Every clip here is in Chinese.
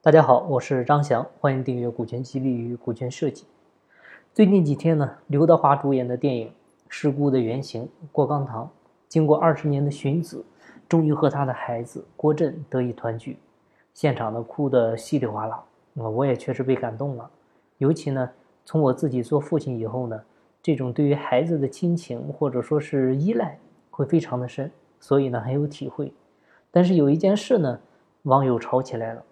大家好，我是张翔，欢迎订阅股权激励与股权设计。最近几天呢，刘德华主演的电影《事故的原型》郭刚堂，经过二十年的寻子，终于和他的孩子郭震得以团聚，现场呢哭得稀里哗啦，啊，我也确实被感动了。尤其呢，从我自己做父亲以后呢，这种对于孩子的亲情或者说是依赖会非常的深，所以呢很有体会。但是有一件事呢，网友吵起来了，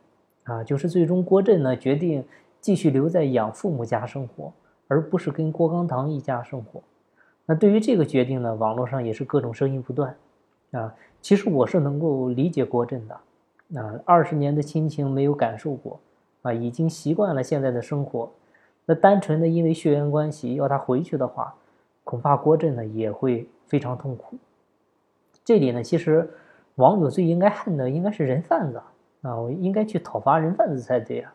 啊，就是最终郭震呢决定继续留在养父母家生活。而不是跟郭刚堂一家生活，那对于这个决定呢，网络上也是各种声音不断，啊，其实我是能够理解郭震的，啊，二十年的亲情没有感受过，啊，已经习惯了现在的生活，那单纯的因为血缘关系要他回去的话，恐怕郭震呢也会非常痛苦。这里呢，其实网友最应该恨的应该是人贩子，啊，我应该去讨伐人贩子才对啊，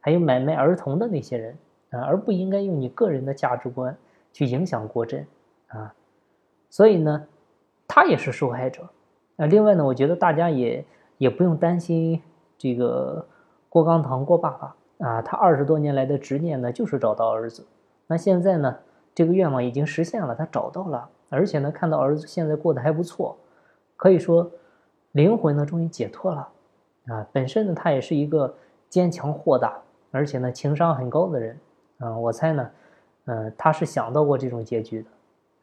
还有买卖儿童的那些人。啊，而不应该用你个人的价值观去影响郭震啊，所以呢，他也是受害者啊。另外呢，我觉得大家也也不用担心这个郭刚堂郭爸爸啊，他二十多年来的执念呢，就是找到儿子。那现在呢，这个愿望已经实现了，他找到了，而且呢，看到儿子现在过得还不错，可以说灵魂呢终于解脱了啊。本身呢，他也是一个坚强豁达，而且呢情商很高的人。啊，我猜呢，呃，他是想到过这种结局的，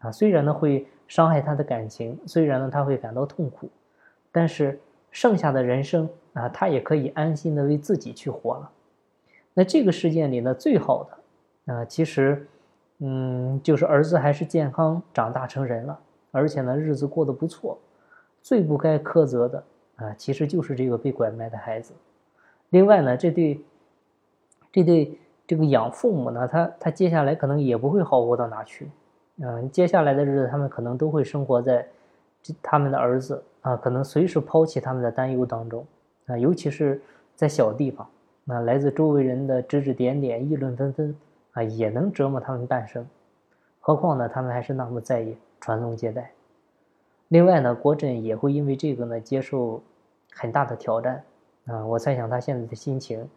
啊，虽然呢会伤害他的感情，虽然呢他会感到痛苦，但是剩下的人生啊，他也可以安心的为自己去活了。那这个事件里呢，最好的啊，其实，嗯，就是儿子还是健康长大成人了，而且呢日子过得不错。最不该苛责的啊，其实就是这个被拐卖的孩子。另外呢，这对，这对。这个养父母呢，他他接下来可能也不会好过到哪去，嗯，接下来的日子他们可能都会生活在这他们的儿子啊，可能随时抛弃他们的担忧当中啊，尤其是在小地方，那来自周围人的指指点点、议论纷纷啊，也能折磨他们半生。何况呢，他们还是那么在意传宗接代。另外呢，郭震也会因为这个呢接受很大的挑战啊，我猜想他现在的心情。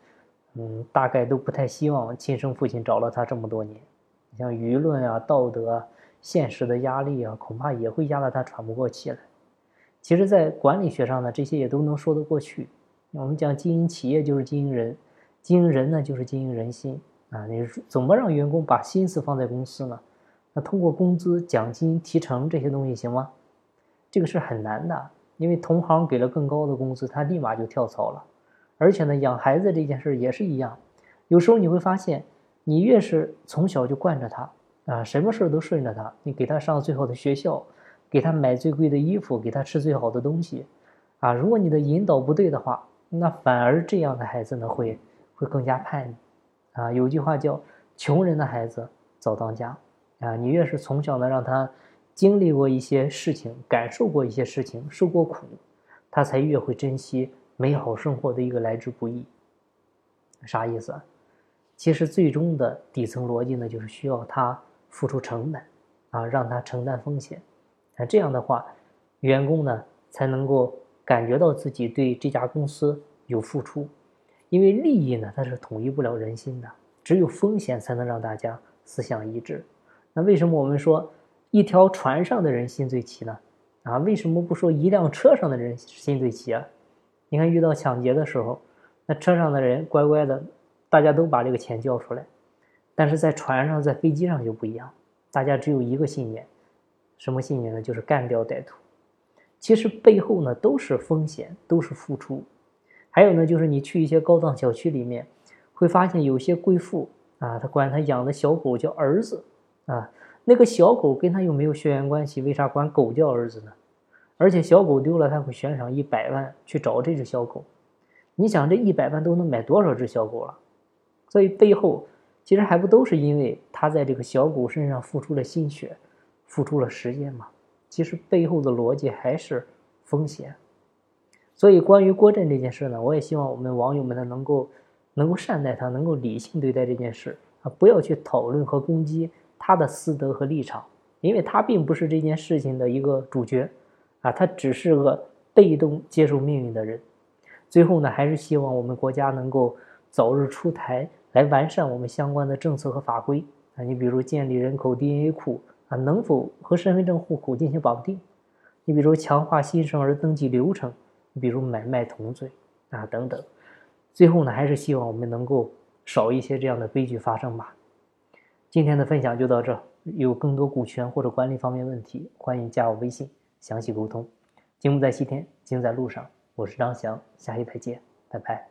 嗯，大概都不太希望亲生父亲找了他这么多年，像舆论啊、道德、啊、现实的压力啊，恐怕也会压得他喘不过气来。其实，在管理学上呢，这些也都能说得过去。我们讲经营企业就是经营人，经营人呢就是经营人心啊。你怎么让员工把心思放在公司呢？那通过工资、奖金、提成这些东西行吗？这个是很难的，因为同行给了更高的工资，他立马就跳槽了。而且呢，养孩子这件事也是一样，有时候你会发现，你越是从小就惯着他啊，什么事都顺着他，你给他上最好的学校，给他买最贵的衣服，给他吃最好的东西，啊，如果你的引导不对的话，那反而这样的孩子呢会会更加叛逆，啊，有句话叫“穷人的孩子早当家”，啊，你越是从小呢让他经历过一些事情，感受过一些事情，受过苦，他才越会珍惜。美好生活的一个来之不易，啥意思啊？其实最终的底层逻辑呢，就是需要他付出成本，啊，让他承担风险，那这样的话，员工呢才能够感觉到自己对这家公司有付出，因为利益呢它是统一不了人心的，只有风险才能让大家思想一致。那为什么我们说一条船上的人心最齐呢？啊，为什么不说一辆车上的人心最齐啊？你看，遇到抢劫的时候，那车上的人乖乖的，大家都把这个钱交出来。但是在船上、在飞机上就不一样，大家只有一个信念，什么信念呢？就是干掉歹徒。其实背后呢都是风险，都是付出。还有呢，就是你去一些高档小区里面，会发现有些贵妇啊，她管她养的小狗叫儿子啊，那个小狗跟他又没有血缘关系，为啥管狗叫儿子呢？而且小狗丢了，他会悬赏一百万去找这只小狗。你想，这一百万都能买多少只小狗了？所以背后其实还不都是因为他在这个小狗身上付出了心血，付出了时间吗？其实背后的逻辑还是风险。所以关于郭震这件事呢，我也希望我们网友们呢能够能够善待他，能够理性对待这件事啊，不要去讨论和攻击他的私德和立场，因为他并不是这件事情的一个主角。啊，他只是个被动接受命运的人。最后呢，还是希望我们国家能够早日出台来完善我们相关的政策和法规啊。你比如建立人口 DNA 库啊，能否和身份证户口进行绑定？你比如强化新生儿登记流程，你比如买卖同罪啊等等。最后呢，还是希望我们能够少一些这样的悲剧发生吧。今天的分享就到这，有更多股权或者管理方面问题，欢迎加我微信详细沟通。节目在西天，精在路上。我是张翔，下期再见，拜拜。